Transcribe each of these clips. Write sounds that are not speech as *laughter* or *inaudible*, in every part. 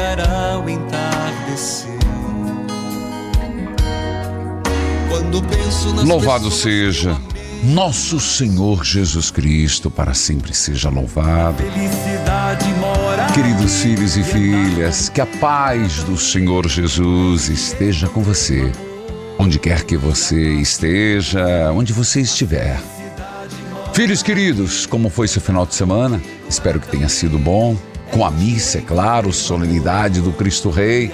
Chegará o entardecer. Quando penso nas Louvado seja nosso Senhor Jesus Cristo, para sempre seja louvado. Queridos filhos e filhas, que a paz do Senhor Jesus esteja com você, onde quer que você esteja, onde você estiver. Filhos queridos, como foi seu final de semana? Espero que tenha sido bom com a missa, é claro, solenidade do Cristo Rei.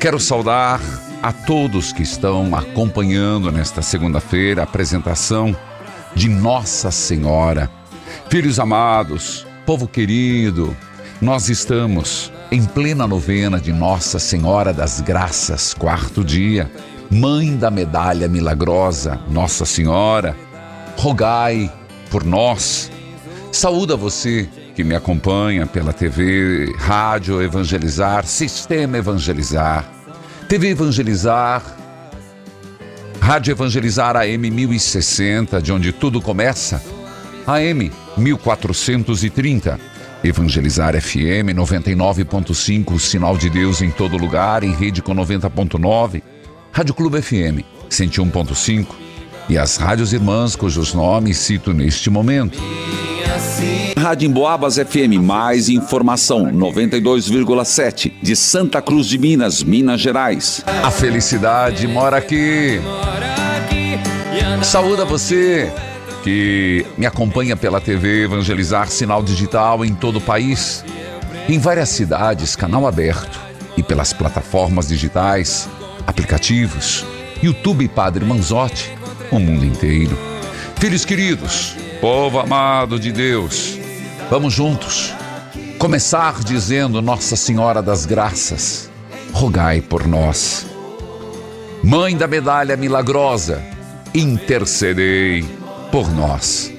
Quero saudar a todos que estão acompanhando nesta segunda-feira a apresentação de Nossa Senhora. Filhos amados, povo querido, nós estamos em plena novena de Nossa Senhora das Graças, quarto dia. Mãe da medalha milagrosa, Nossa Senhora, rogai por nós. Saúda você que me acompanha pela TV, Rádio Evangelizar, Sistema Evangelizar, TV Evangelizar, Rádio Evangelizar AM 1060, de onde tudo começa, AM 1430, Evangelizar FM 99.5, Sinal de Deus em todo lugar, em rede com 90.9, Rádio Clube FM 101.5 e as rádios irmãs cujos nomes cito neste momento. Rádio Emboabas FM, mais informação, 92,7, de Santa Cruz de Minas, Minas Gerais. A felicidade mora aqui. Saúde a você que me acompanha pela TV Evangelizar Sinal Digital em todo o país, em várias cidades, canal aberto e pelas plataformas digitais, aplicativos, YouTube Padre Manzotti, o mundo inteiro. Filhos queridos, povo amado de Deus, Vamos juntos começar dizendo Nossa Senhora das Graças, rogai por nós. Mãe da medalha milagrosa, intercedei por nós.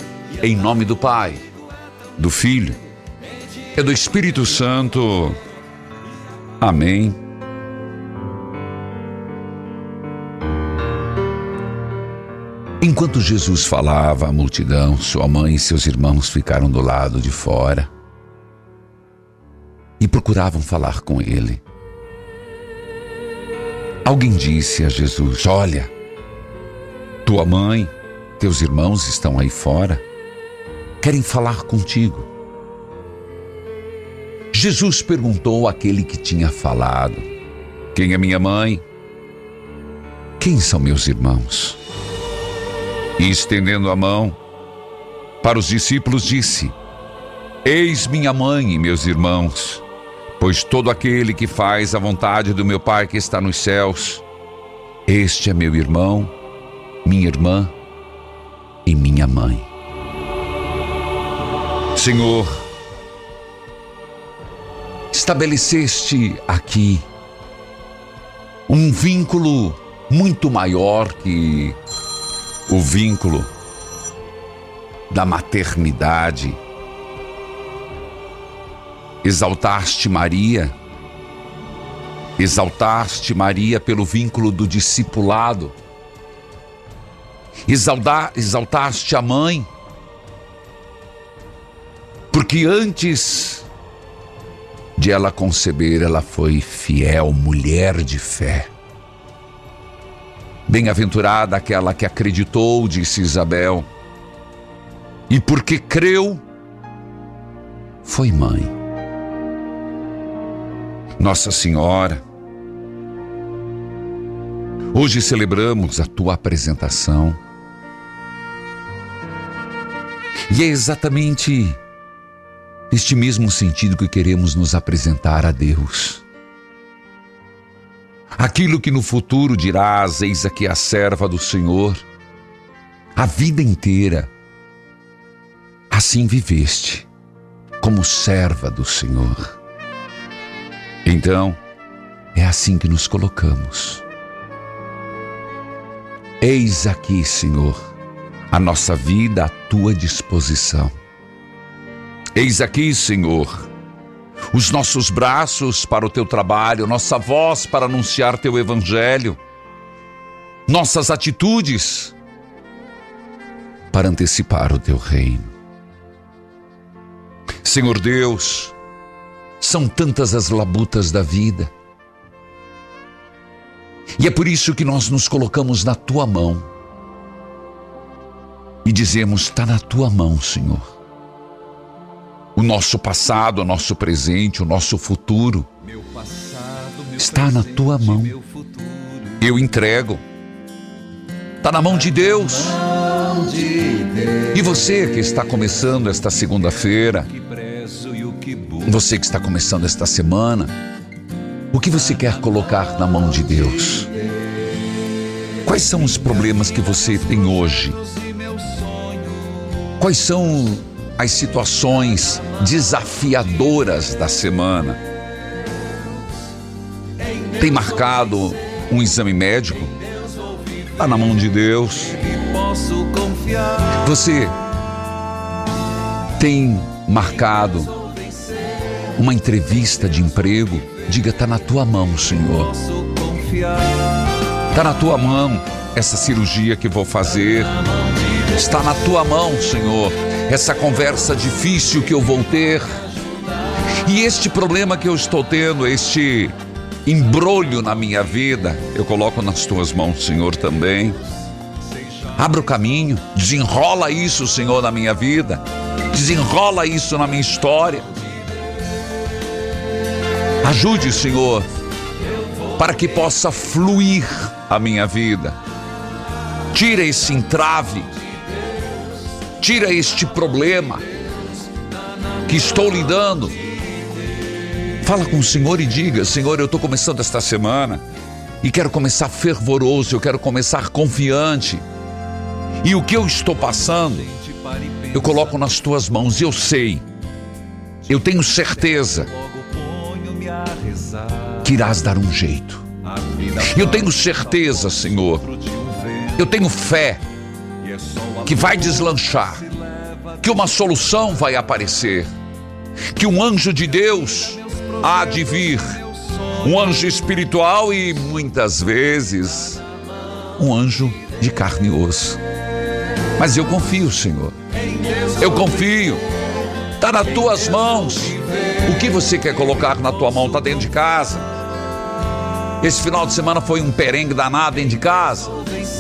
Em nome do Pai, do Filho e do Espírito Santo. Amém. Enquanto Jesus falava à multidão, sua mãe e seus irmãos ficaram do lado de fora e procuravam falar com ele. Alguém disse a Jesus: Olha, tua mãe, teus irmãos estão aí fora, querem falar contigo. Jesus perguntou àquele que tinha falado: Quem é minha mãe? Quem são meus irmãos? E estendendo a mão para os discípulos, disse: Eis minha mãe e meus irmãos, pois todo aquele que faz a vontade do meu Pai que está nos céus, este é meu irmão, minha irmã e minha mãe. Senhor, estabeleceste aqui um vínculo muito maior que o vínculo da maternidade. Exaltaste Maria, exaltaste Maria pelo vínculo do discipulado. Exaltar, exaltaste a mãe, porque antes de ela conceber, ela foi fiel, mulher de fé. Bem-aventurada aquela que acreditou, disse Isabel, e porque creu, foi mãe. Nossa Senhora, hoje celebramos a tua apresentação. E é exatamente neste mesmo sentido que queremos nos apresentar a Deus. Aquilo que no futuro dirás, eis aqui a serva do Senhor, a vida inteira, assim viveste, como serva do Senhor. Então, é assim que nos colocamos. Eis aqui, Senhor, a nossa vida à tua disposição. Eis aqui, Senhor, os nossos braços para o teu trabalho, nossa voz para anunciar teu evangelho, nossas atitudes para antecipar o teu reino. Senhor Deus, são tantas as labutas da vida. E é por isso que nós nos colocamos na tua mão e dizemos: está na tua mão, Senhor o nosso passado, o nosso presente, o nosso futuro está na tua mão. Eu entrego. Está na mão de Deus. E você que está começando esta segunda-feira, você que está começando esta semana, o que você quer colocar na mão de Deus? Quais são os problemas que você tem hoje? Quais são as situações desafiadoras da semana. Tem marcado um exame médico? Está na mão de Deus. Você tem marcado uma entrevista de emprego? Diga, está na tua mão, Senhor. Está na tua mão essa cirurgia que vou fazer. Está na tua mão, Senhor essa conversa difícil que eu vou ter. E este problema que eu estou tendo, este embrolho na minha vida, eu coloco nas tuas mãos, Senhor, também. Abra o caminho, desenrola isso, Senhor, na minha vida, desenrola isso na minha história. Ajude, Senhor, para que possa fluir a minha vida. Tira esse entrave Tira este problema que estou lidando. Fala com o Senhor e diga: Senhor, eu estou começando esta semana e quero começar fervoroso, eu quero começar confiante. E o que eu estou passando, eu coloco nas tuas mãos e eu sei, eu tenho certeza que irás dar um jeito. Eu tenho certeza, Senhor, eu tenho fé que vai deslanchar, que uma solução vai aparecer, que um anjo de Deus há de vir, um anjo espiritual e muitas vezes um anjo de carne e osso. Mas eu confio, Senhor. Eu confio. Está nas tuas mãos. O que você quer colocar na tua mão está dentro de casa. Esse final de semana foi um perengue danado dentro de casa.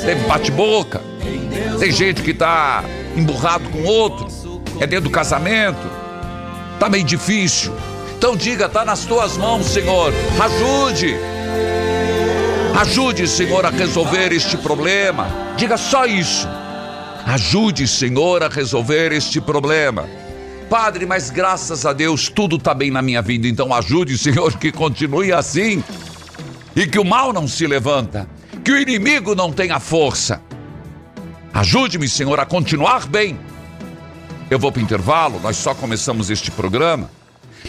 Teve bate-boca. Tem gente que está emburrado com outro, é dentro do casamento, tá meio difícil. Então diga, tá nas tuas mãos, Senhor. Ajude. Ajude, Senhor, a resolver este problema. Diga só isso. Ajude, Senhor, a resolver este problema. Padre, mas graças a Deus tudo está bem na minha vida, então ajude, Senhor, que continue assim e que o mal não se levanta, que o inimigo não tenha força. Ajude-me, Senhor, a continuar bem. Eu vou para o intervalo, nós só começamos este programa.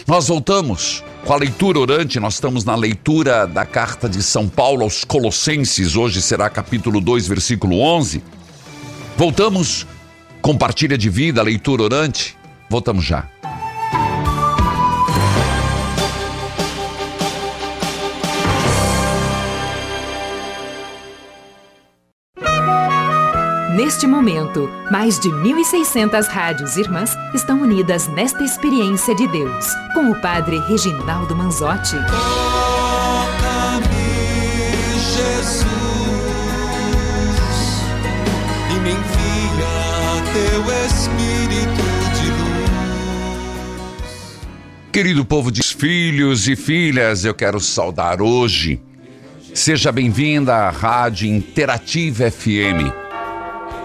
Nós voltamos com a leitura orante, nós estamos na leitura da carta de São Paulo aos Colossenses, hoje será capítulo 2, versículo 11. Voltamos, compartilha de vida, leitura orante. Voltamos já. Neste momento, mais de 1.600 rádios irmãs estão unidas nesta experiência de Deus, com o Padre Reginaldo Manzotti. Toca-me, Jesus, e me envia teu Espírito de luz. Querido povo de filhos e filhas, eu quero saudar hoje. Seja bem-vinda à Rádio Interativa FM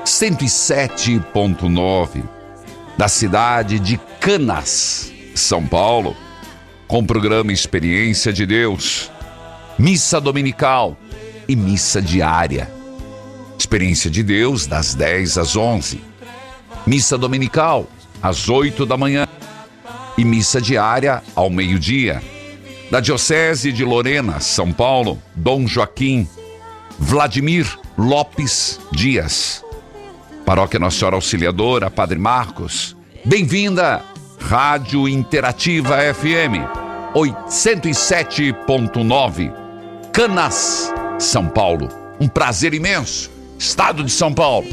107.9 da cidade de Canas, São Paulo, com o programa Experiência de Deus, missa dominical e missa diária. Experiência de Deus das 10 às 11. Missa dominical às 8 da manhã e missa diária ao meio-dia. Da Diocese de Lorena, São Paulo, Dom Joaquim Vladimir Lopes Dias. Paróquia Nossa Senhora Auxiliadora, Padre Marcos. Bem-vinda, Rádio Interativa FM 807.9, Canas, São Paulo. Um prazer imenso, Estado de São Paulo.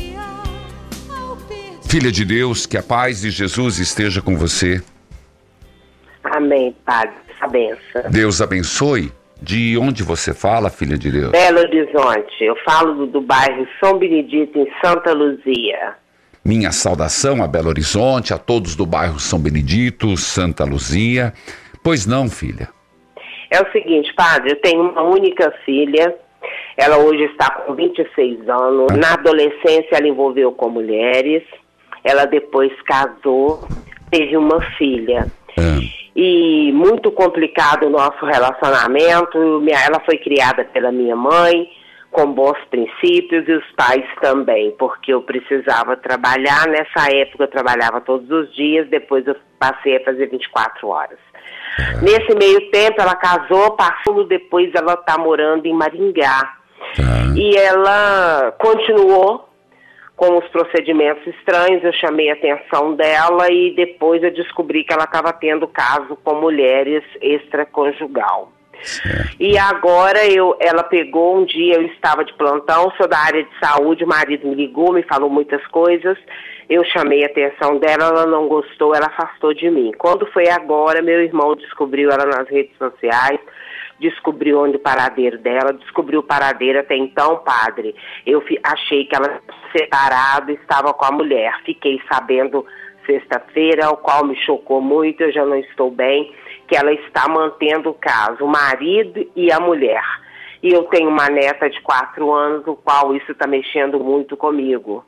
Filha de Deus, que a paz de Jesus esteja com você. Amém, Padre. Essa benção. Deus abençoe. De onde você fala, filha de Deus? Belo Horizonte. Eu falo do, do bairro São Benedito, em Santa Luzia. Minha saudação a Belo Horizonte, a todos do bairro São Benedito, Santa Luzia. Pois não, filha. É o seguinte, Padre, eu tenho uma única filha. Ela hoje está com 26 anos. Na adolescência, ela envolveu com mulheres. Ela depois casou, teve uma filha. Ah, e muito complicado o nosso relacionamento. Ela foi criada pela minha mãe, com bons princípios, e os pais também, porque eu precisava trabalhar. Nessa época eu trabalhava todos os dias, depois eu passei a fazer 24 horas. Nesse meio tempo ela casou, passou, depois ela está morando em Maringá. tá. E ela continuou com os procedimentos estranhos, eu chamei a atenção dela e depois eu descobri que ela estava tendo caso com mulheres extraconjugal. E agora eu, ela pegou um dia, eu estava de plantão, sou da área de saúde, o marido me ligou, me falou muitas coisas. Eu chamei a atenção dela, ela não gostou, ela afastou de mim. Quando foi agora, meu irmão descobriu ela nas redes sociais, descobriu onde o paradeiro dela, descobriu o paradeiro até então, padre. Eu achei que ela separado, estava com a mulher. Fiquei sabendo sexta-feira, o qual me chocou muito, eu já não estou bem, que ela está mantendo o caso, o marido e a mulher. E eu tenho uma neta de quatro anos, o qual isso está mexendo muito comigo.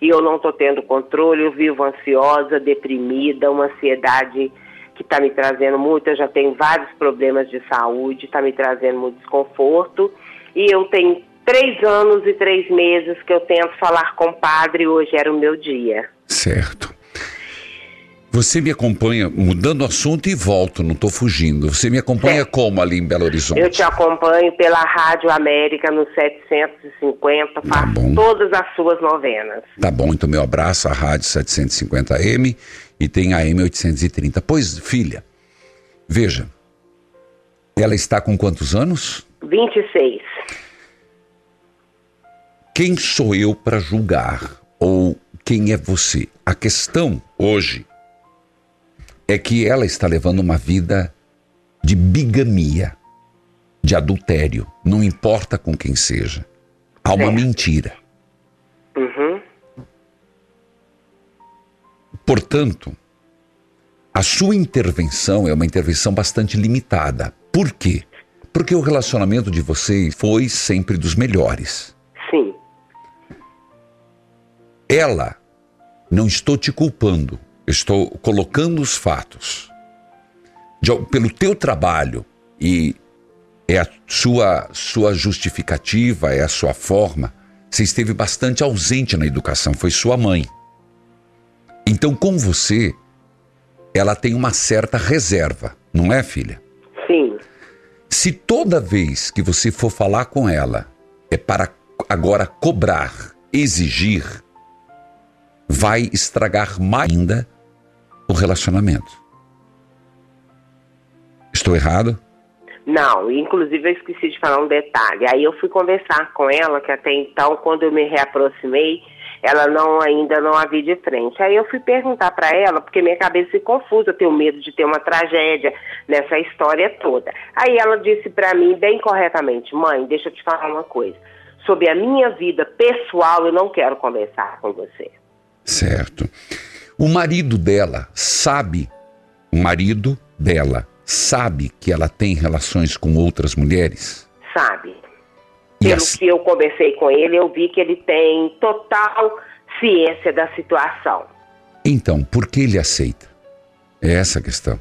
E eu não estou tendo controle, eu vivo ansiosa, deprimida, uma ansiedade que está me trazendo muito, eu já tenho vários problemas de saúde, está me trazendo muito desconforto. E eu tenho três anos e três meses que eu tento falar com o padre, hoje era o meu dia. Certo. Você me acompanha, mudando o assunto e volto, não estou fugindo. Você me acompanha Certo. como ali em Belo Horizonte? Eu te acompanho pela Rádio América no 750, faço bom. todas as suas novenas. Tá bom, então meu abraço à Rádio 750M e tem a AM 830. Pois, filha, veja, ela está com quantos anos? 26. Quem sou eu para julgar? Ou quem é você? A questão hoje é que ela está levando uma vida de bigamia, de adultério, não importa com quem seja. Há uma Certo. mentira. Uhum. Portanto, a sua intervenção é uma intervenção bastante limitada. Por quê? Porque o relacionamento de vocês foi sempre dos melhores. Sim. Ela, não estou te culpando, estou colocando os fatos. De- pelo teu trabalho e é a sua, sua justificativa, é a sua forma, você esteve bastante ausente na educação, foi sua mãe. Então, com você, ela tem uma certa reserva, não é, filha? Sim. Se toda vez que você for falar com ela é para agora cobrar, exigir, vai estragar mais ainda o relacionamento. Estou errado? Não, inclusive eu esqueci de falar um detalhe. Aí eu fui conversar com ela, que até então, quando eu me reaproximei, ela não ainda não a vi de frente. Aí eu fui perguntar para ela, porque minha cabeça se confusa, eu tenho medo de ter uma tragédia nessa história toda. Aí ela disse para mim bem corretamente, mãe, deixa eu te falar uma coisa. Sobre a minha vida pessoal, eu não quero conversar com você. Certo. O marido dela sabe, o marido dela sabe que ela tem relações com outras mulheres? Sabe. Pelo as- que eu conversei com ele, eu vi que ele tem total ciência da situação. Então, por que ele aceita? É essa a questão.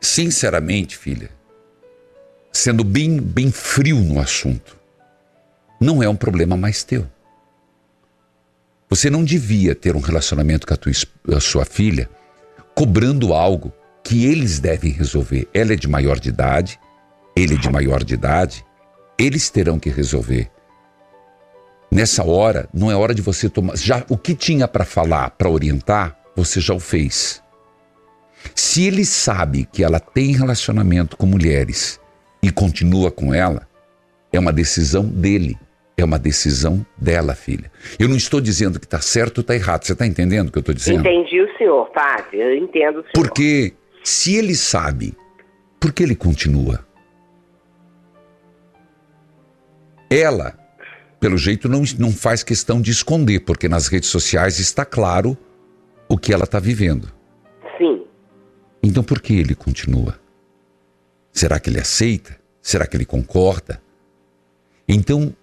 Sinceramente, filha, sendo bem, bem frio no assunto, não é um problema mais teu. Você não devia ter um relacionamento com a, tua, a sua filha cobrando algo que eles devem resolver. Ela é de maior de idade, ele é de maior de idade, eles terão que resolver. Nessa hora, não é hora de você tomar. Já o que tinha para falar, para orientar, você já o fez. Se ele sabe que ela tem relacionamento com mulheres e continua com ela, é uma decisão dele. É uma decisão dela, filha. Eu não estou dizendo que está certo ou está errado. Você está entendendo o que eu estou dizendo? Entendi o senhor, Fábio. Eu entendo o senhor. Porque se ele sabe, por que ele continua? Ela, pelo jeito, não, não faz questão de esconder, porque nas redes sociais está claro o que ela está vivendo. Sim. Então por que ele continua? Será que ele aceita? Será que ele concorda? Então,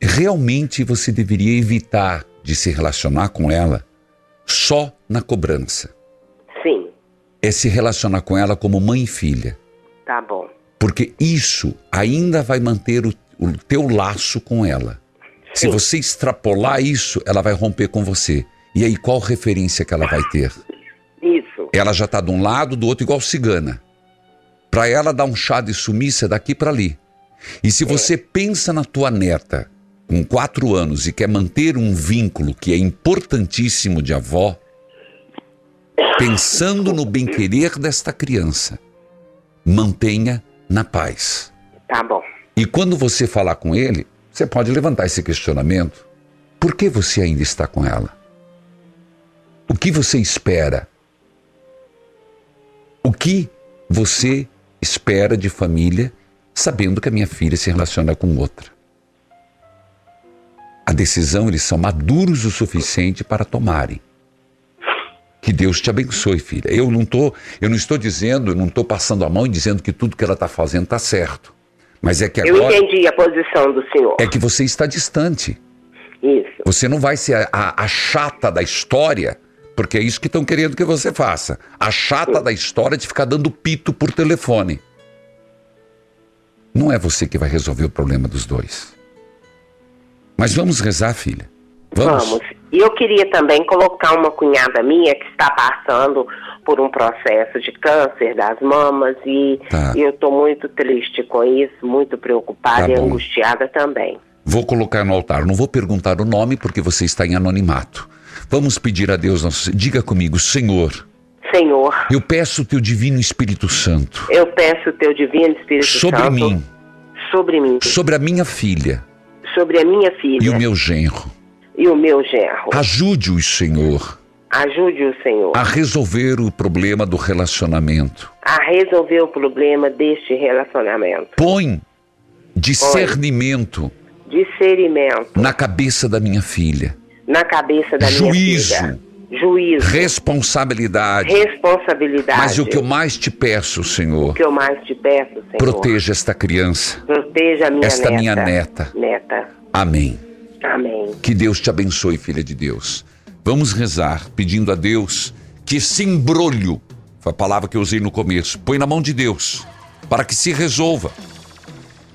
realmente você deveria evitar de se relacionar com ela só na cobrança. Sim. É se relacionar com ela como mãe e filha. Tá bom. Porque isso ainda vai manter o, o teu laço com ela. Se Sim. você extrapolar isso, ela vai romper com você. E aí, qual referência que ela vai ter? Isso. Ela já está de um lado, do outro, igual cigana. Para ela dar um chá de sumiça daqui para ali. E se você pensa na tua neta com quatro anos e quer manter um vínculo que é importantíssimo de avó, pensando no bem-querer desta criança, mantenha na paz. Tá bom. E quando você falar com ele, você pode levantar esse questionamento. Por que você ainda está com ela? O que você espera? O que você espera de família sabendo que a minha filha se relaciona com outra? A decisão eles são maduros o suficiente para tomarem. Que Deus te abençoe, filha. Eu não tô, eu não estou dizendo, eu não estou passando a mão e dizendo que tudo que ela está fazendo está certo. Mas é que Eu agora entendi a posição do senhor. é que você está distante. Isso. Você não vai ser a, a- a chata da história, porque é isso que estão querendo que você faça. A chata da história de ficar dando pito por telefone. Não é você que vai resolver o problema dos dois. Mas vamos rezar, filha. Vamos. E eu queria também colocar uma cunhada minha que está passando por um processo de câncer das mamas e Tá. eu estou muito triste com isso, muito preocupada Tá e angustiada também. Vou colocar no altar. Não vou perguntar o nome porque você está em anonimato. Vamos pedir a Deus. Nosso... Diga comigo, Senhor, Senhor, eu peço o teu divino Espírito Santo eu peço o teu divino Espírito sobre Santo mim, sobre mim, sobre a minha filha sobre a minha filha e o meu genro. e o meu genro. Ajude-os, Senhor, Ajude o Senhor a resolver o problema do relacionamento. a resolver o problema deste relacionamento. Põe discernimento Discernimento na cabeça da minha filha, na cabeça da Juízo. minha filha. Juízo. responsabilidade. Responsabilidade. Mas o que eu mais te peço, O Senhor, que eu mais te peço, Senhor. proteja esta criança. Proteja a minha esta neta. minha neta. Neta. Amém. Amém. Que Deus te abençoe, filha de Deus. Vamos rezar pedindo a Deus que esse embrulho, foi a palavra que eu usei no começo, põe na mão de Deus, para que se resolva.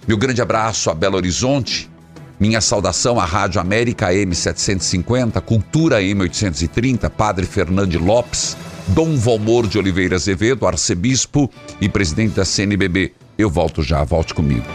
Meu grande abraço a Belo Horizonte, minha saudação à Rádio América M750, Cultura M830, Padre Fernando Lopes, Dom Valmor de Oliveira Azevedo, arcebispo e presidente da CNBB. Eu volto já, volte comigo.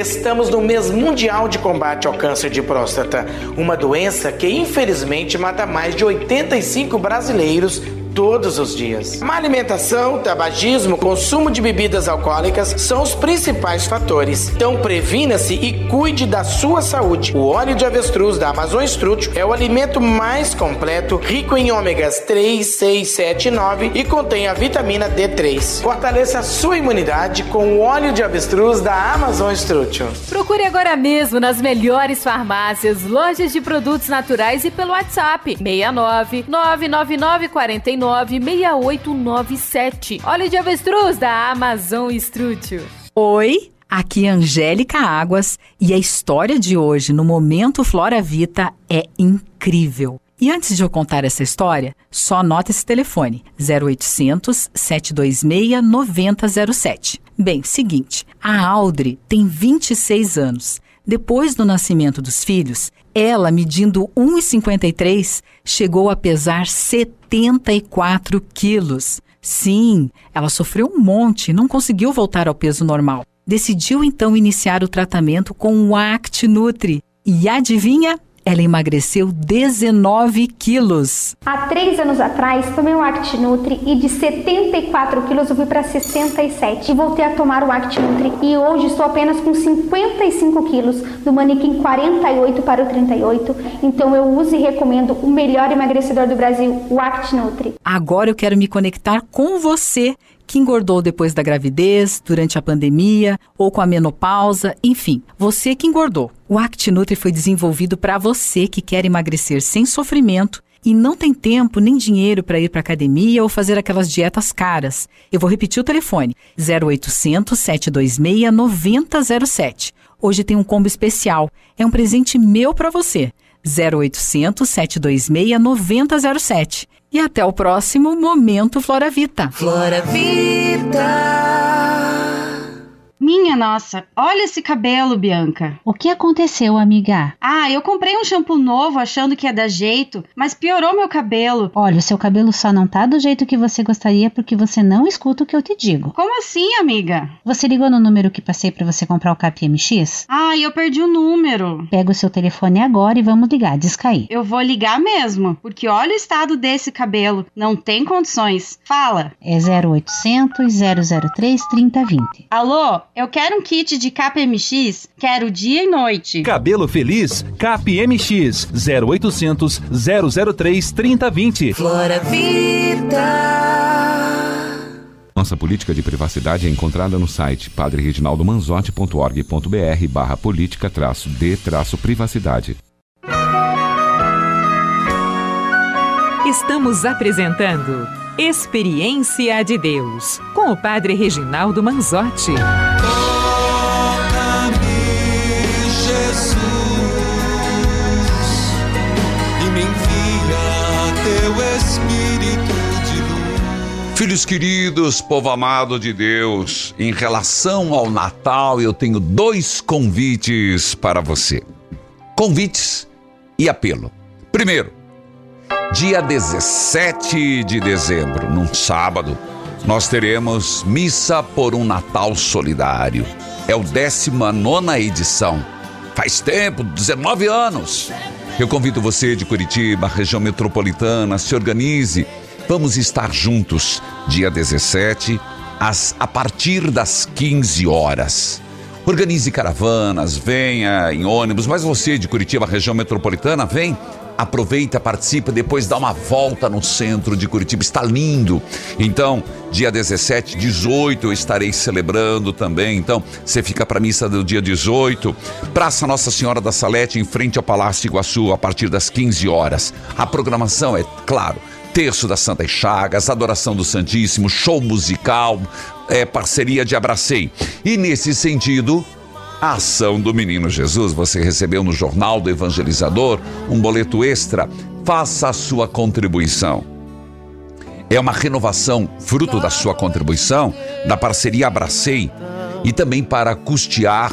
Estamos no mês mundial de combate ao câncer de próstata, uma doença que infelizmente mata mais de 85 brasileiros todos os dias. Má alimentação, tabagismo, consumo de bebidas alcoólicas são os principais fatores. Então previna-se e cuide da sua saúde. O óleo de avestruz da Amazon Strútil é o alimento mais completo, rico em ômegas 3, 6, 7 e 9 e contém a vitamina D3. Fortaleça a sua imunidade com o óleo de avestruz da Amazon Strútil. Procure agora mesmo nas melhores farmácias, lojas de produtos naturais e pelo WhatsApp 69 999 49 6897. Óleo de avestruz da Amazon Strútil. Oi, aqui é Angélica Águas e a história de hoje no Momento Flora Vita é incrível. E antes de eu contar essa história, só anota esse telefone: 0800 726 9007. Bem, seguinte, a Audrey tem 26 anos. Depois do nascimento dos filhos, ela, medindo 1,53, chegou a pesar 74 quilos. Sim, ela sofreu um monte e não conseguiu voltar ao peso normal. Decidiu então iniciar o tratamento com o Act Nutri. E adivinha? Ela emagreceu 19 quilos. Há três anos atrás, tomei o Act Nutri e de 74 quilos eu fui para 67. E voltei a tomar o Act Nutri e hoje estou apenas com 55 quilos, do manequim 48 para o 38. Então eu uso e recomendo o melhor emagrecedor do Brasil, o Act Nutri. Agora eu quero me conectar com você que engordou depois da gravidez, durante a pandemia ou com a menopausa, enfim, você que engordou. O ActiNutri foi desenvolvido para você que quer emagrecer sem sofrimento e não tem tempo nem dinheiro para ir para academia ou fazer aquelas dietas caras. Eu vou repetir o telefone: 0800 726 9007. Hoje tem um combo especial. É um presente meu para você. 0800 726 9007. E até o próximo Momento Flora Vita. Flora Vida. Nossa, olha esse cabelo, Bianca. O que aconteceu, amiga? Ah, eu comprei um shampoo novo achando que ia dar jeito, mas piorou meu cabelo. Olha, o seu cabelo só não tá do jeito que você gostaria porque você não escuta o que eu te digo. Como assim, amiga? Você ligou no número que passei para você comprar o KPMX? Ah, eu perdi o número. Pega o seu telefone agora e vamos ligar, descair. Eu vou ligar mesmo, porque olha o estado desse cabelo. Não tem condições. Fala. É 0800 003 3020. Alô? Eu quero um kit de KPMX, quero dia e noite. Cabelo Feliz, KPMX, 0800 003 3020. Flora Vida. Nossa política de privacidade é encontrada no site padrereginaldomanzotti.org.br barra política traço de traço privacidade. Estamos apresentando Experiência de Deus com o Padre Reginaldo Manzotti. Filhos queridos, povo amado de Deus, em relação ao Natal, eu tenho dois convites para você. Convites e apelo. Primeiro, dia 17 de dezembro, num sábado, nós teremos Missa por um Natal Solidário. É o 19 edição. Faz tempo, 19 anos. Eu convido você de Curitiba, região metropolitana, se organize. Vamos estar juntos, dia 17, às, a partir das 15 horas. Organize caravanas, venha em ônibus, mas você de Curitiba, região metropolitana, vem aproveita, participa, depois dá uma volta no centro de Curitiba, está lindo. Então, dia 17, 18 eu estarei celebrando também. Então, você fica para a missa do dia 18, Praça Nossa Senhora da Salete, em frente ao Palácio Iguaçu, a partir das 15 horas. A programação é, claro, Terço das Santas Chagas, Adoração do Santíssimo, show musical, é, parceria de Abracei. E nesse sentido, a ação do Menino Jesus. Você recebeu no Jornal do Evangelizador um boleto extra. Faça a sua contribuição. É uma renovação, fruto da sua contribuição, da parceria Abracei e também para custear,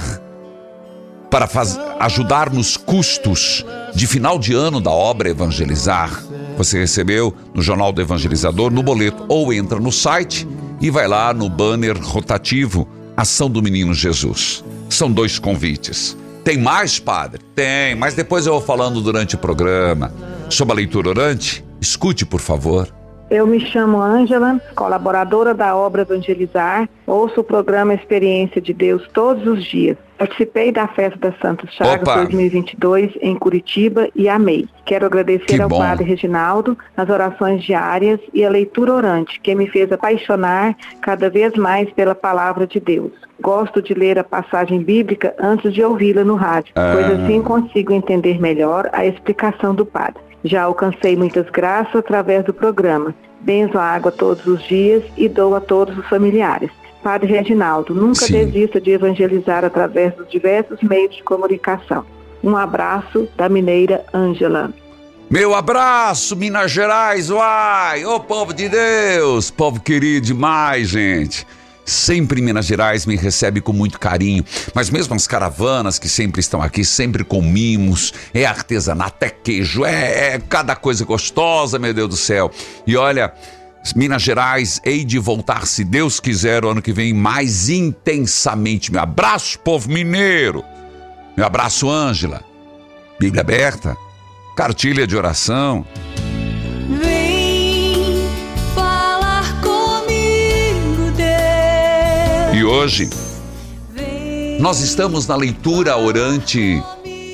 para faz, ajudar nos custos de final de ano da obra Evangelizar. Você recebeu no Jornal do Evangelizador, no boleto, ou entra no site e vai lá no banner rotativo Ação do Menino Jesus. São dois convites. Tem mais, padre? Tem, mas depois eu vou falando durante o programa. Sobre a leitura orante, escute, por favor. Eu me chamo Ângela, colaboradora da obra Evangelizar. Ouço o programa Experiência de Deus todos os dias. Participei da festa da Santos Chagas Opa. 2022 em Curitiba e amei. Quero agradecer Que ao bom. Padre Reginaldo nas orações diárias e a leitura orante, que me fez apaixonar cada vez mais pela palavra de Deus. Gosto de ler a passagem bíblica antes de ouvi-la no rádio, Ah. pois assim consigo entender melhor a explicação do Padre. Já alcancei muitas graças através do programa. Benzo a água todos os dias e dou a todos os familiares. Padre Reginaldo, nunca Sim. desista de evangelizar através dos diversos meios de comunicação. Um abraço da mineira Ângela. Meu abraço, Minas Gerais, uai! Ô povo de Deus! Povo querido demais, gente! Sempre Minas Gerais me recebe com muito carinho, mas mesmo as caravanas que sempre estão aqui, sempre com mimos, é artesanato, é queijo, é, é cada coisa gostosa, meu Deus do céu. E olha, Minas Gerais, hei de voltar, se Deus quiser, o ano que vem, mais intensamente. Meu abraço, povo mineiro! Meu abraço, Ângela. Bíblia aberta, cartilha de oração. Vem falar comigo, Deus. E hoje nós estamos na leitura orante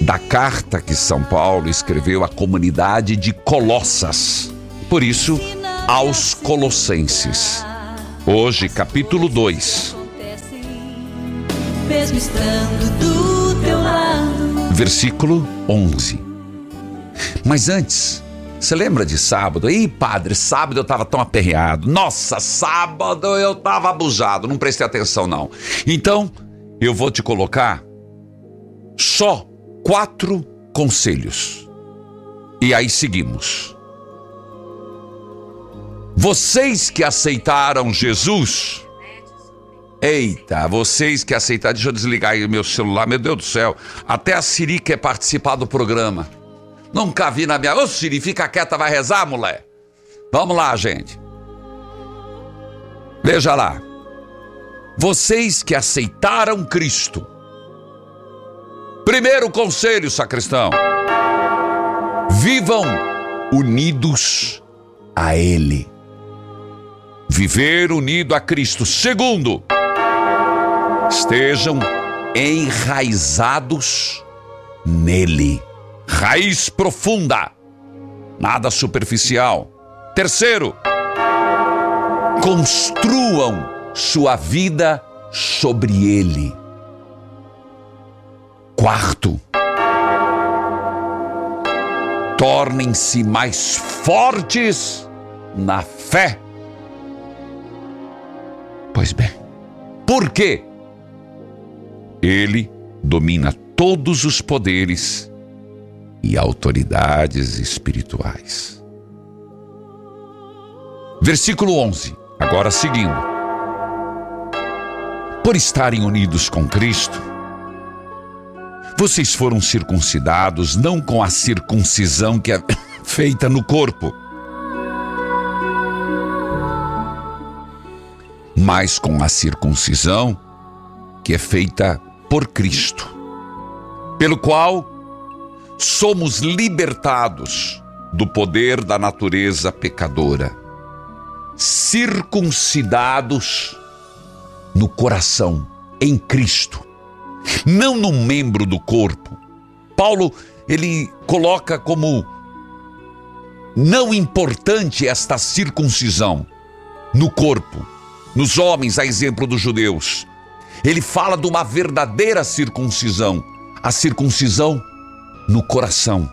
da carta que São Paulo escreveu à comunidade de Colossas. Por isso, aos Colossenses. Hoje, capítulo 2, Mesmo estando do teu lado. versículo 11. Mas antes, você lembra de sábado? Ih, padre, sábado eu tava tão aperreado. Nossa, sábado eu tava abusado, não prestei atenção não. Então, eu vou te colocar só quatro conselhos. E aí seguimos. Vocês que aceitaram Jesus, Eita, vocês que aceitaram, deixa eu desligar aí meu celular, meu Deus do céu. Até a Siri quer participar do programa. Nunca vi na minha. Ô Siri, fica quieta, vai rezar, mulher. Vamos lá, gente. Veja lá. Vocês que aceitaram Cristo. Primeiro conselho, sacristão. Vivam unidos a Ele. Viver unido a Cristo. Segundo, estejam enraizados nele. Raiz profunda, nada superficial. Terceiro, construam sua vida sobre ele. Quarto, tornem-se mais fortes na fé. Pois bem, por quê? Ele domina todos os poderes e autoridades espirituais. Versículo 11, agora seguindo. Por estarem unidos com Cristo, vocês foram circuncidados não com a circuncisão que é *coughs* feita no corpo, mas com a circuncisão que é feita por Cristo, pelo qual somos libertados do poder da natureza pecadora, circuncidados no coração, em Cristo, não no membro do corpo. Paulo, ele coloca como não importante esta circuncisão no corpo, nos homens, a exemplo dos judeus. Ele fala de uma verdadeira circuncisão, a circuncisão no coração.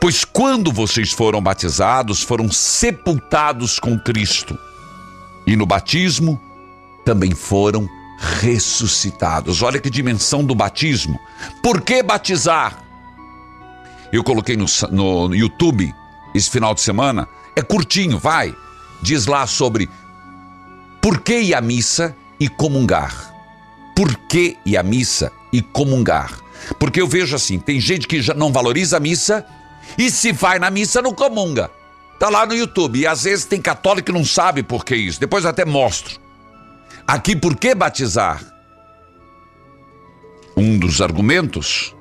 Pois quando vocês foram batizados, foram sepultados com Cristo. E no batismo também foram ressuscitados. Olha que dimensão do batismo. Por que batizar? Eu coloquei no, no YouTube esse final de semana. É curtinho, vai. Diz lá sobre por que ir à missa e comungar. Por que ir à missa e comungar? Porque eu vejo assim, tem gente que já não valoriza a missa e se vai na missa não comunga. Tá lá no YouTube e às vezes tem católico que não sabe por que isso. Depois até mostro. Aqui por que batizar? Um dos argumentos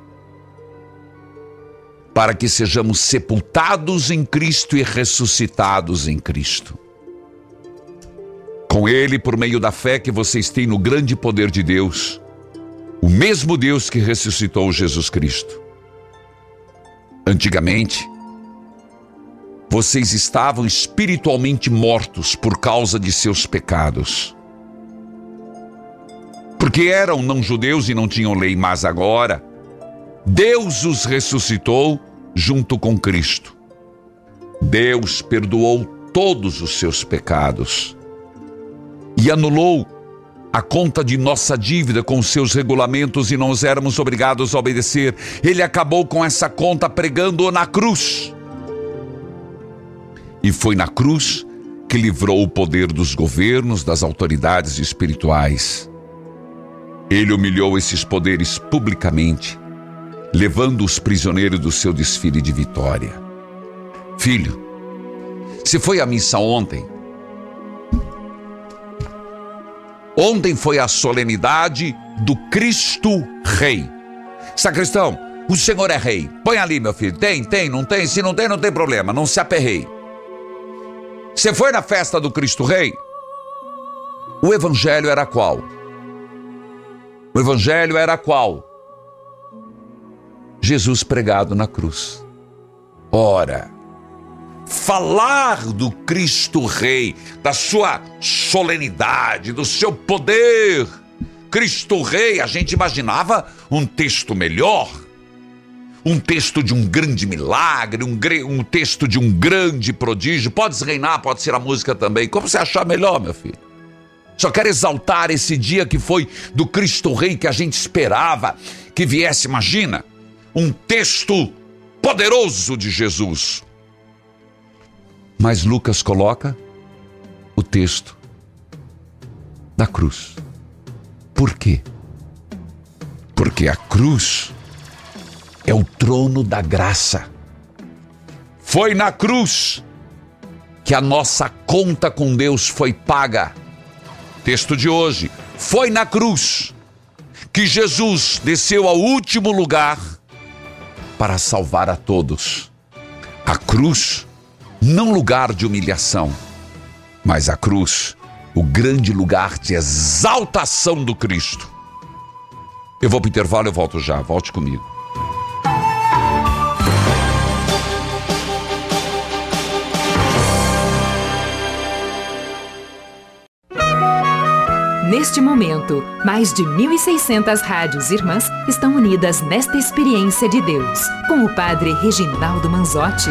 para que sejamos sepultados em Cristo e ressuscitados em Cristo. Com Ele, por meio da fé que vocês têm no grande poder de Deus, o mesmo Deus que ressuscitou Jesus Cristo. Antigamente, vocês estavam espiritualmente mortos por causa de seus pecados. Porque eram não-judeus e não tinham lei, mas agora Deus os ressuscitou junto com Cristo. Deus perdoou todos os seus pecados e anulou a conta de nossa dívida com seus regulamentos e não os éramos obrigados a obedecer. Ele acabou com essa conta pregando na cruz. E foi na cruz que livrou o poder dos governos, das autoridades espirituais. Ele humilhou esses poderes publicamente, levando os prisioneiros do seu desfile de vitória. Filho, se foi à missa ontem, ontem foi a solenidade do Cristo Rei. Sacristão, o Senhor é rei. Põe ali, meu filho. Tem, tem, não tem? Se não tem, não tem problema. Não se aperrei. Você foi na festa do Cristo Rei? O evangelho era qual? O evangelho era qual? Jesus pregado na cruz. Ora, falar do Cristo Rei, da sua solenidade, do seu poder. Cristo Rei, a gente imaginava um texto melhor, um texto de um grande milagre, um, um texto de um grande prodígio. Podes reinar, pode ser a música também, como você achar melhor, meu filho. Só quero exaltar esse dia que foi do Cristo Rei que a gente esperava que viesse, imagina, um texto poderoso de Jesus. Mas Lucas coloca o texto da cruz. Por quê? Porque a cruz é o trono da graça. Foi na cruz que a nossa conta com Deus foi paga. Texto de hoje. Foi na cruz que Jesus desceu ao último lugar para salvar a todos. A cruz, não lugar de humilhação, mas a cruz, o grande lugar de exaltação do Cristo. Eu vou para o intervalo, eu volto já. Volte comigo. Neste momento, mais de 1.600 rádios irmãs estão unidas nesta experiência de Deus, com o Padre Reginaldo Manzotti.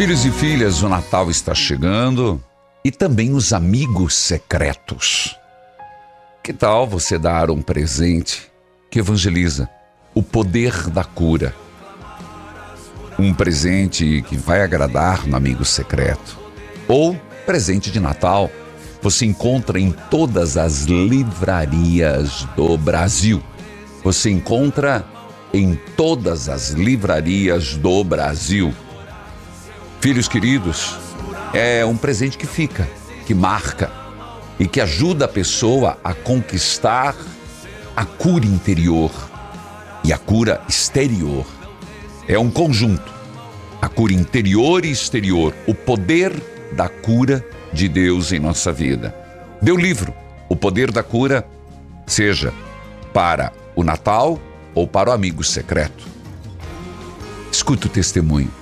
Filhos e filhas, o Natal está chegando e também os amigos secretos. Que tal você dar um presente que evangeliza o poder da cura? Um presente que vai agradar no amigo secreto. Ou presente de Natal. Você encontra em todas as livrarias do Brasil. Você encontra em todas as livrarias do Brasil. Filhos queridos, é um presente que fica, que marca e que ajuda a pessoa a conquistar a cura interior e a cura exterior. É um conjunto. A cura interior e exterior, o poder da cura de Deus em nossa vida. Deu livro, o poder da cura, seja para o Natal ou para o amigo secreto. Escuta o testemunho.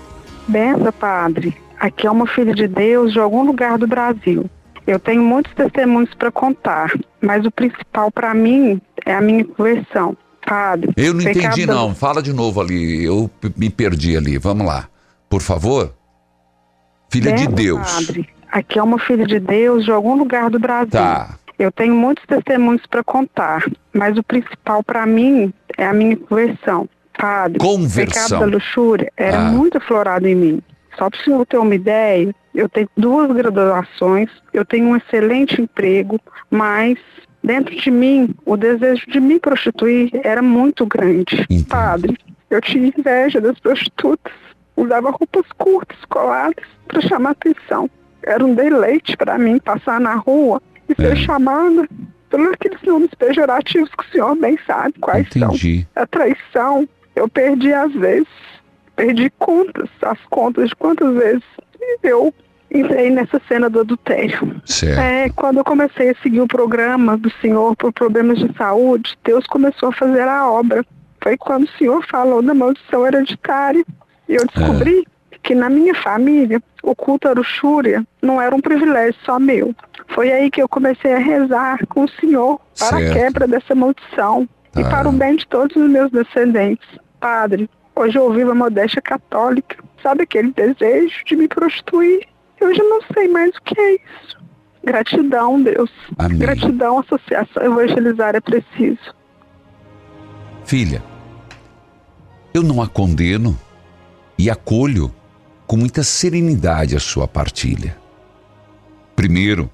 Benção, padre. Aqui é uma filha de Deus de algum lugar do Brasil. Eu tenho muitos testemunhos para contar, mas o principal para mim é a minha conversão. Padre, Eu não pecado entendi, não. Fala de novo ali. Eu me perdi ali. Vamos lá. Por favor. Filha de Benção, Deus. Padre. Aqui é uma filha de Deus de algum lugar do Brasil. Tá. Eu tenho muitos testemunhos para contar, mas o principal para mim é a minha conversão. Padre, Conversão. o pecado da luxúria era Ah. muito aflorado em mim. Só para o senhor ter uma ideia, eu tenho duas graduações, eu tenho um excelente emprego, mas dentro de mim o desejo de me prostituir era muito grande. Padre, eu tinha inveja das prostitutas, usava roupas curtas, coladas, para chamar atenção. era um deleite para mim passar na rua e ser chamada pelos aqueles nomes pejorativos que o senhor bem sabe quais Entendi. são. A traição, eu perdi às vezes, perdi contas, as contas de quantas vezes eu entrei nessa cena do adultério. Certo. É, quando eu comecei a seguir o programa do Senhor por problemas de saúde, Deus começou a fazer a obra. Foi quando o Senhor falou da maldição hereditária e eu descobri que na minha família o culto à luxúria não era um privilégio só meu. Foi aí que eu comecei a rezar com o Senhor para a Certo. quebra dessa maldição e Tá. para o bem de todos os meus descendentes. Padre, hoje eu vivo a modéstia católica. Sabe aquele desejo de me prostituir? Eu já não sei mais o que é isso. Gratidão, Deus. Amém. Gratidão, Associação Evangelizar é preciso. Filha, eu não a condeno e acolho com muita serenidade a sua partilha. Primeiro,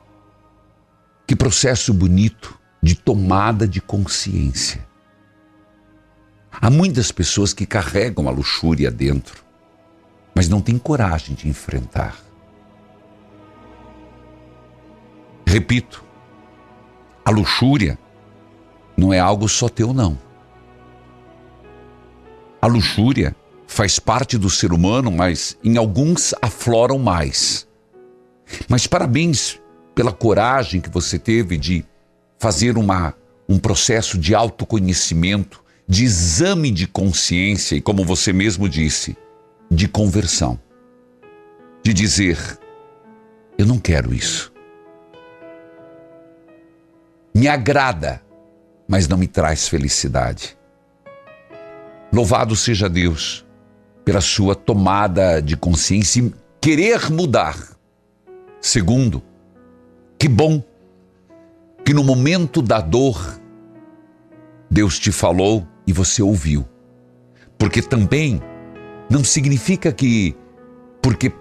que processo bonito de tomada de consciência. Há muitas pessoas que carregam a luxúria dentro, mas não têm coragem de enfrentar. Repito, a luxúria não é algo só teu, não. A luxúria faz parte do ser humano, mas em alguns afloram mais. Mas parabéns pela coragem que você teve de fazer uma, um processo de autoconhecimento, de exame de consciência e, como você mesmo disse, de conversão. De dizer: eu não quero isso. Me agrada, mas não me traz felicidade. Louvado seja Deus pela sua tomada de consciência e querer mudar. Segundo, que bom que no momento da dor Deus te falou e você ouviu. Porque também não significa que porque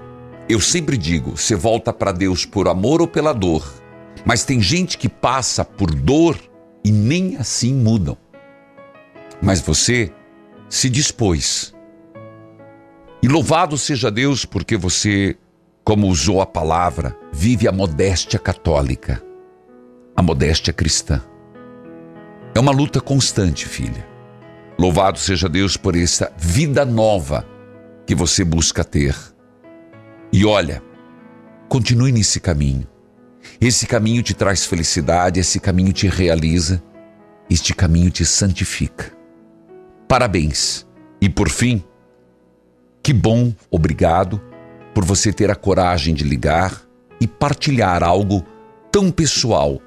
eu sempre digo, você volta para Deus por amor ou pela dor. Mas tem gente que passa por dor e nem assim mudam. Mas você se dispôs. E louvado seja Deus porque você, como usou a palavra, vive a modéstia católica, a modéstia cristã. É uma luta constante, filha. Louvado seja Deus por essa vida nova que você busca ter. E olha, continue nesse caminho. Esse caminho te traz felicidade, esse caminho te realiza, este caminho te santifica. Parabéns. E por fim, que bom, obrigado por você ter a coragem de ligar e partilhar algo tão pessoal,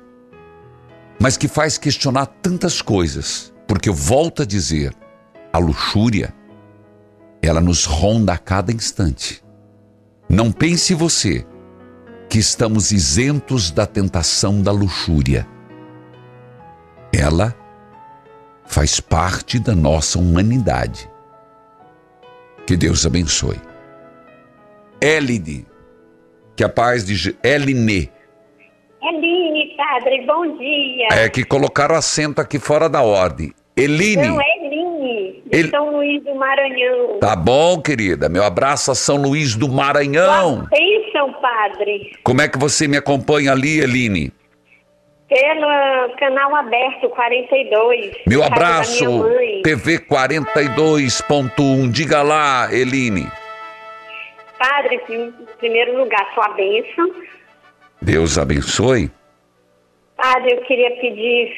mas que faz questionar tantas coisas, porque eu volto a dizer, a luxúria, ela nos ronda a cada instante. Não pense você que estamos isentos da tentação da luxúria. Ela faz parte da nossa humanidade. Que Deus abençoe. Eline, que a paz de Eline, Eline, padre, bom dia. é que colocaram acento aqui fora da ordem. Eline, Não, Eline, de El- São Luís do Maranhão. tá bom, querida? Meu abraço a São Luís do Maranhão. Bênção, padre. Como é que você me acompanha ali, Eline? Pelo canal aberto 42. Meu abraço. TV 42.1. Diga lá, Eline. Padre, em primeiro lugar, sua bênção. Deus abençoe. Padre, eu queria pedir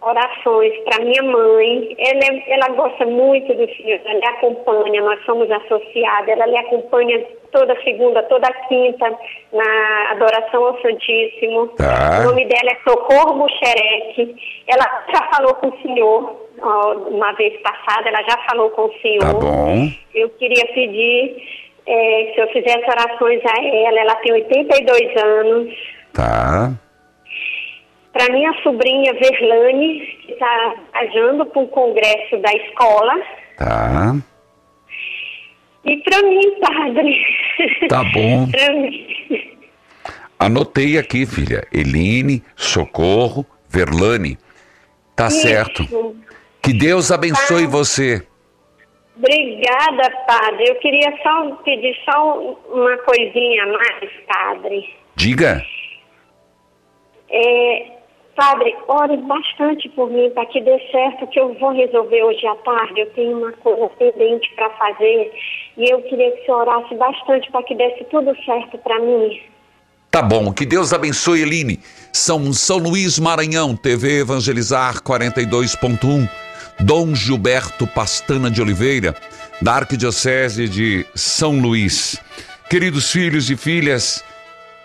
orações para minha mãe. Ela, é- ela gosta muito do Senhor, ela lhe acompanha, nós somos associadas, ela lhe acompanha toda segunda, toda quinta na adoração ao Santíssimo. Tá. O nome dela é Socorro Buxereque. Ela já falou com o Senhor ó, uma vez passada, ela já falou com o Senhor. Tá bom. Eu queria pedir eh, se eu fizesse orações a ela, ela tem 82 anos. Tá. Para minha sobrinha Verlane, que está viajando para um congresso da escola. Tá. E para mim, padre. Tá bom. *laughs* Pra mim. Anotei aqui, filha. Eline, Socorro, Verlane. Tá Isso. certo. Que Deus abençoe você. Obrigada, padre. Eu queria só pedir só uma coisinha a mais, padre. Diga. É, padre, ore bastante por mim para que dê certo, que eu vou resolver hoje à tarde. Eu tenho uma coisa pendente para fazer e eu queria que você orasse bastante para que desse tudo certo para mim. Tá bom, que Deus abençoe, Eline. São São Luís Maranhão, TV Evangelizar 42.1. Dom Gilberto Pastana de Oliveira, da Arquidiocese de São Luís. Queridos filhos e filhas,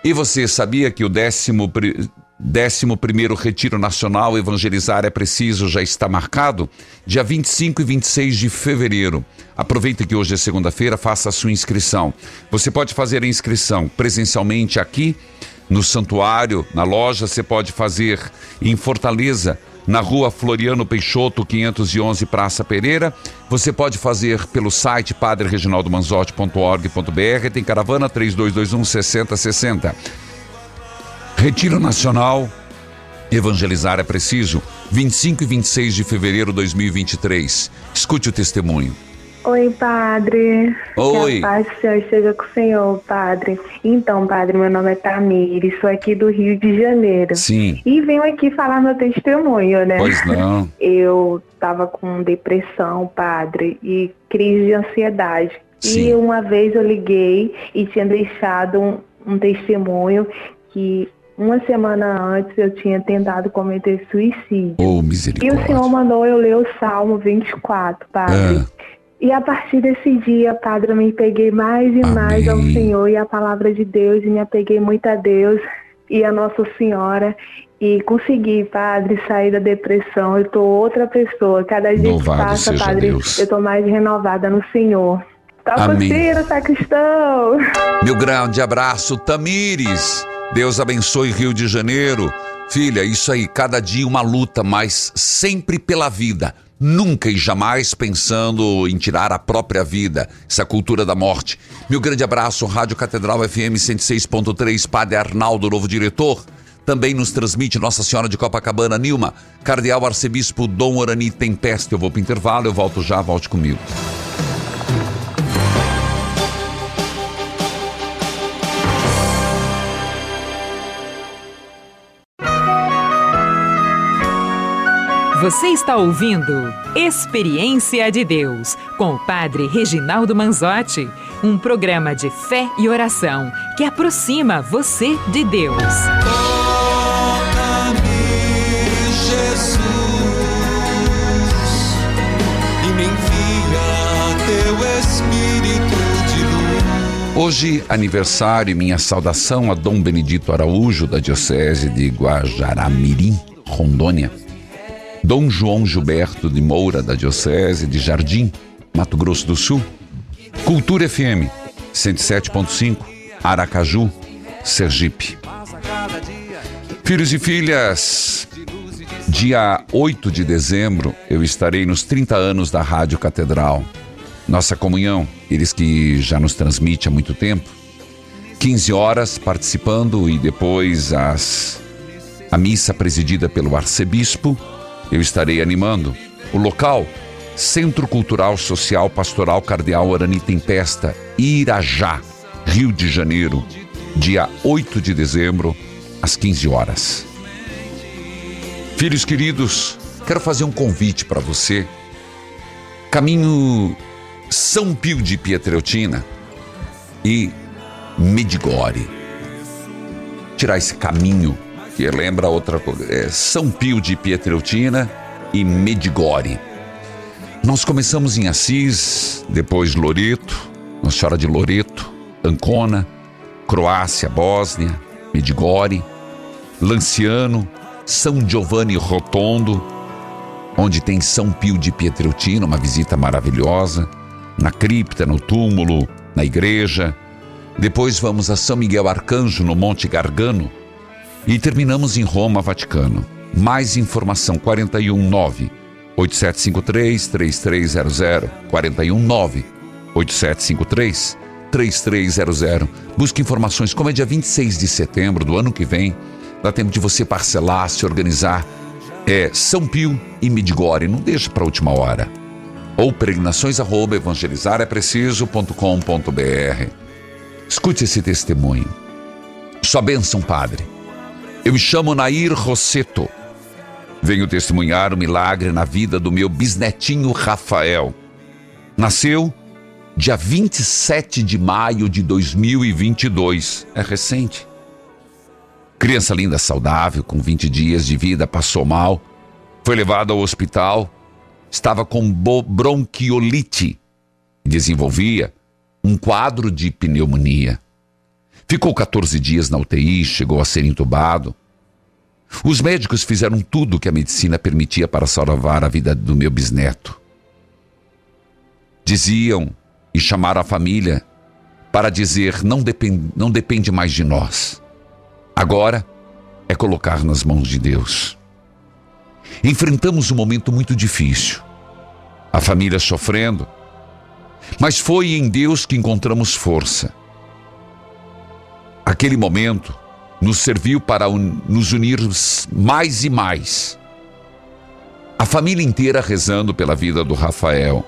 e você sabia que o décimo, décimo primeiro Retiro Nacional Evangelizar é Preciso já está marcado? Dia 25 e 26 de fevereiro. Aproveita que hoje é segunda-feira, faça a sua inscrição. Você pode fazer a inscrição presencialmente aqui no santuário, na loja, você pode fazer em Fortaleza, na rua Floriano Peixoto, 511 Praça Pereira. Você pode fazer pelo site padrereginaldomanzotti.org.br. Tem caravana 3221 6060. Retiro Nacional Evangelizar é preciso. 25 e 26 de fevereiro de 2023. Escute o testemunho. Oi, padre. Oi. Que a paz do Senhor esteja com o Senhor, padre. Então, padre, meu nome é Tamires, sou aqui do Rio de Janeiro. Sim. E venho aqui falar meu testemunho, né? Pois não. *laughs* Eu tava com depressão, padre, e crise de ansiedade. Sim. E uma vez eu liguei e tinha deixado um, um testemunho que uma semana antes eu tinha tentado cometer suicídio. Oh, E o misericórdia. Senhor mandou eu ler o Salmo 24, padre. Ah. E a partir desse dia, padre, eu me peguei mais e mais ao Senhor e à palavra de Deus e me apeguei muito a Deus e a Nossa Senhora e consegui, padre, sair da depressão. Eu tô outra pessoa. Cada dia Louvado que passa, padre, Deus. eu tô mais renovada no Senhor. Toca Amém. o sino, sacristão! Meu grande abraço, Tamires. Deus abençoe Rio de Janeiro. Filha, isso aí, cada dia uma luta, mas sempre pela vida. Nunca e jamais pensando em tirar a própria vida, essa cultura da morte. Meu grande abraço, Rádio Catedral FM 106.3, Padre Arnaldo, novo diretor. Também nos transmite Nossa Senhora de Copacabana, Nilma, Cardeal Arcebispo Dom Orani Tempeste. Eu vou para intervalo, eu volto já, volte comigo. Você está ouvindo Experiência de Deus com o Padre Reginaldo Manzotti, um programa de fé e oração que aproxima você de Deus. Toca-me, Jesus, e me envia teu Espírito de luz. Hoje, aniversário e minha saudação a Dom Benedito Araújo, da Diocese de Guajará-Mirim, Rondônia. Dom João Gilberto de Moura, da Diocese de Jardim, Mato Grosso do Sul. Cultura FM, 107.5, Aracaju, Sergipe. Filhos e filhas, dia 8 de dezembro eu estarei nos 30 anos da Rádio Catedral. Nossa comunhão, eles que já nos transmite há muito tempo. 15 horas participando e depois as, a missa presidida pelo arcebispo. Eu estarei animando. O local, Centro Cultural Social Pastoral Cardeal Arani Tempesta, Irajá, Rio de Janeiro, dia 8 de dezembro, às 15 horas. Filhos queridos, quero fazer um convite para você. Caminho São Pio de Pietreutina e Medigore. Tirar esse caminho que lembra outra coisa. É São Pio de Pietreutina e Medigore. Nós começamos em Assis, depois Loreto, Nossa Senhora de Loreto, Ancona, Croácia, Bósnia, Medigore, Lanciano, São Giovanni Rotondo, onde tem São Pio de Pietreutina, uma visita maravilhosa, na cripta, no túmulo, na igreja. Depois vamos a São Miguel Arcanjo, no Monte Gargano, e terminamos em Roma, Vaticano. Mais informação 419 8753 3300 419 8753 3300. Busque informações como é dia 26 de setembro do ano que vem. Dá tempo de você parcelar, se organizar. É São Pio e Midigore, não deixa para a última hora. ou peregrinações@evangelizarepreciso.com.br. Escute esse testemunho. Sua bênção, Padre. Eu me chamo Nair Rosseto. Venho testemunhar o milagre na vida do meu bisnetinho Rafael. Nasceu dia 27 de maio de 2022. É recente. Criança linda, saudável, com 20 dias de vida, passou mal, foi levado ao hospital, estava com bronquiolite e desenvolvia um quadro de pneumonia. Ficou 14 dias na UTI, chegou a ser entubado. Os médicos fizeram tudo o que a medicina permitia para salvar a vida do meu bisneto. Diziam e chamaram a família para dizer: não depende, não depende mais de nós. Agora é colocar nas mãos de Deus. Enfrentamos um momento muito difícil. A família sofrendo. Mas foi em Deus que encontramos força. Aquele momento nos serviu para un nos unir mais e mais. A família inteira rezando pela vida do Rafael.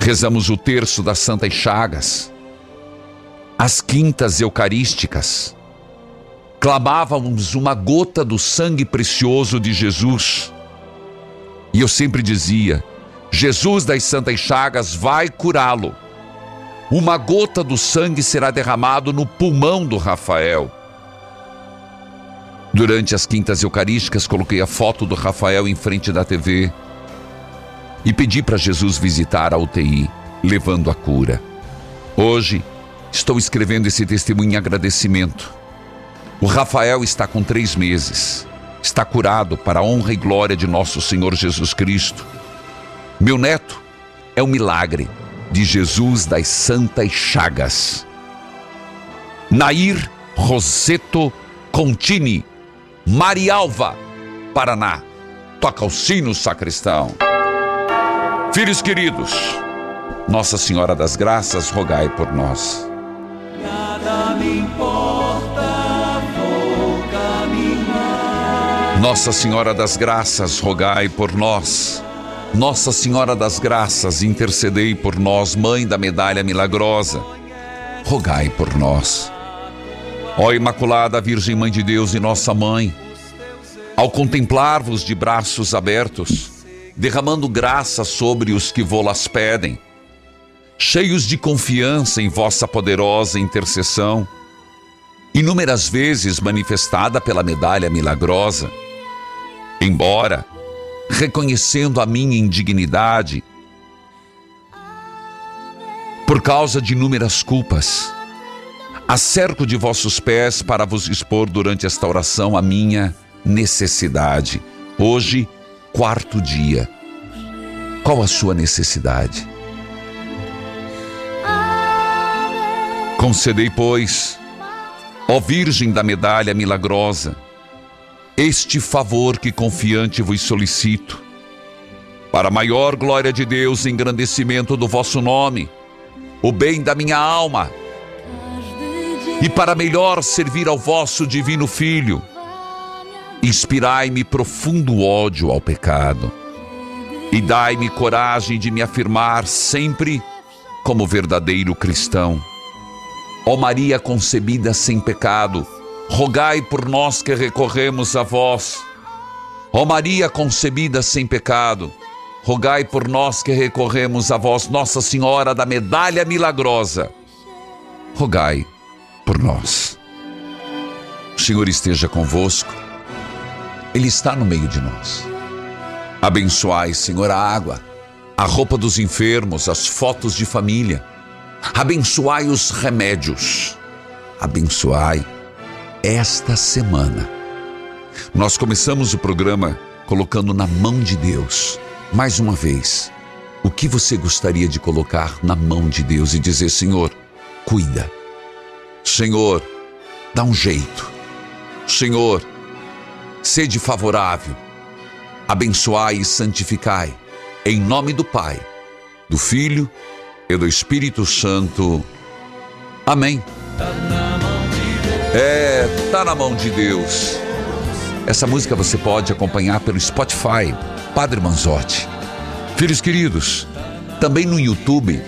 Rezamos o terço das Santas Chagas, as quintas eucarísticas. Clamávamos uma gota do sangue precioso de Jesus. E eu sempre dizia: Jesus das Santas Chagas vai curá-lo. Uma gota do sangue será derramado no pulmão do Rafael. Durante as quintas eucarísticas, coloquei a foto do Rafael em frente da TV e pedi para Jesus visitar a UTI, levando a cura. Hoje, estou escrevendo esse testemunho em agradecimento. O Rafael está com três meses. Está curado para a honra e glória de nosso Senhor Jesus Cristo. Meu neto é um milagre de Jesus das Santas Chagas. Nair Roseto Contini, Marialva, Paraná. Toca o sino, sacristão. Filhos queridos, Nossa Senhora das Graças, rogai por nós. Nada me importa, vou caminhar. Nossa Senhora das Graças, rogai por nós. Nossa Senhora das Graças, intercedei por nós, Mãe da Medalha Milagrosa, rogai por nós. Ó Imaculada Virgem Mãe de Deus e Nossa Mãe, ao contemplar-vos de braços abertos, derramando graça sobre os que vô-las pedem, cheios de confiança em vossa poderosa intercessão, inúmeras vezes manifestada pela medalha milagrosa, embora reconhecendo a minha indignidade por causa de inúmeras culpas. Acerco de vossos pés para vos expor durante esta oração a minha necessidade. Hoje, quarto dia. Qual a sua necessidade? Concedei, pois, ó Virgem da medalha milagrosa, este favor que confiante vos solicito, para maior glória de Deus e engrandecimento do vosso nome, o bem da minha alma, e para melhor servir ao vosso divino Filho, inspirai-me profundo ódio ao pecado e dai-me coragem de me afirmar sempre como verdadeiro cristão. Ó Maria concebida sem pecado, rogai por nós que recorremos a vós. Ó Maria concebida sem pecado, rogai por nós que recorremos a vós, Nossa Senhora da Medalha Milagrosa. Rogai por nós. O Senhor esteja convosco, Ele está no meio de nós. Abençoai, Senhor, a água, a roupa dos enfermos, as fotos de família. Abençoai os remédios. Abençoai esta semana. Nós começamos o programa colocando na mão de Deus. Mais uma vez, o que você gostaria de colocar na mão de Deus e dizer: Senhor, cuida. Senhor, dá um jeito. Senhor, sede favorável. Abençoai e santificai. Em nome do Pai, do Filho e do Espírito Santo. Amém. É, tá na mão de Deus. Essa música você pode acompanhar pelo Spotify, Padre Manzotti. Filhos queridos, também no YouTube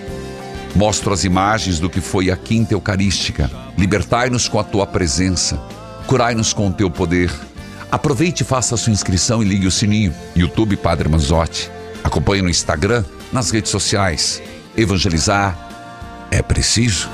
mostro as imagens do que foi a Quinta Eucarística. Libertai-nos com a tua presença, curai-nos com o teu poder. Aproveite e faça a sua inscrição e ligue o sininho. YouTube Padre Manzotti. Acompanhe no Instagram, nas redes sociais. Evangelizar é preciso.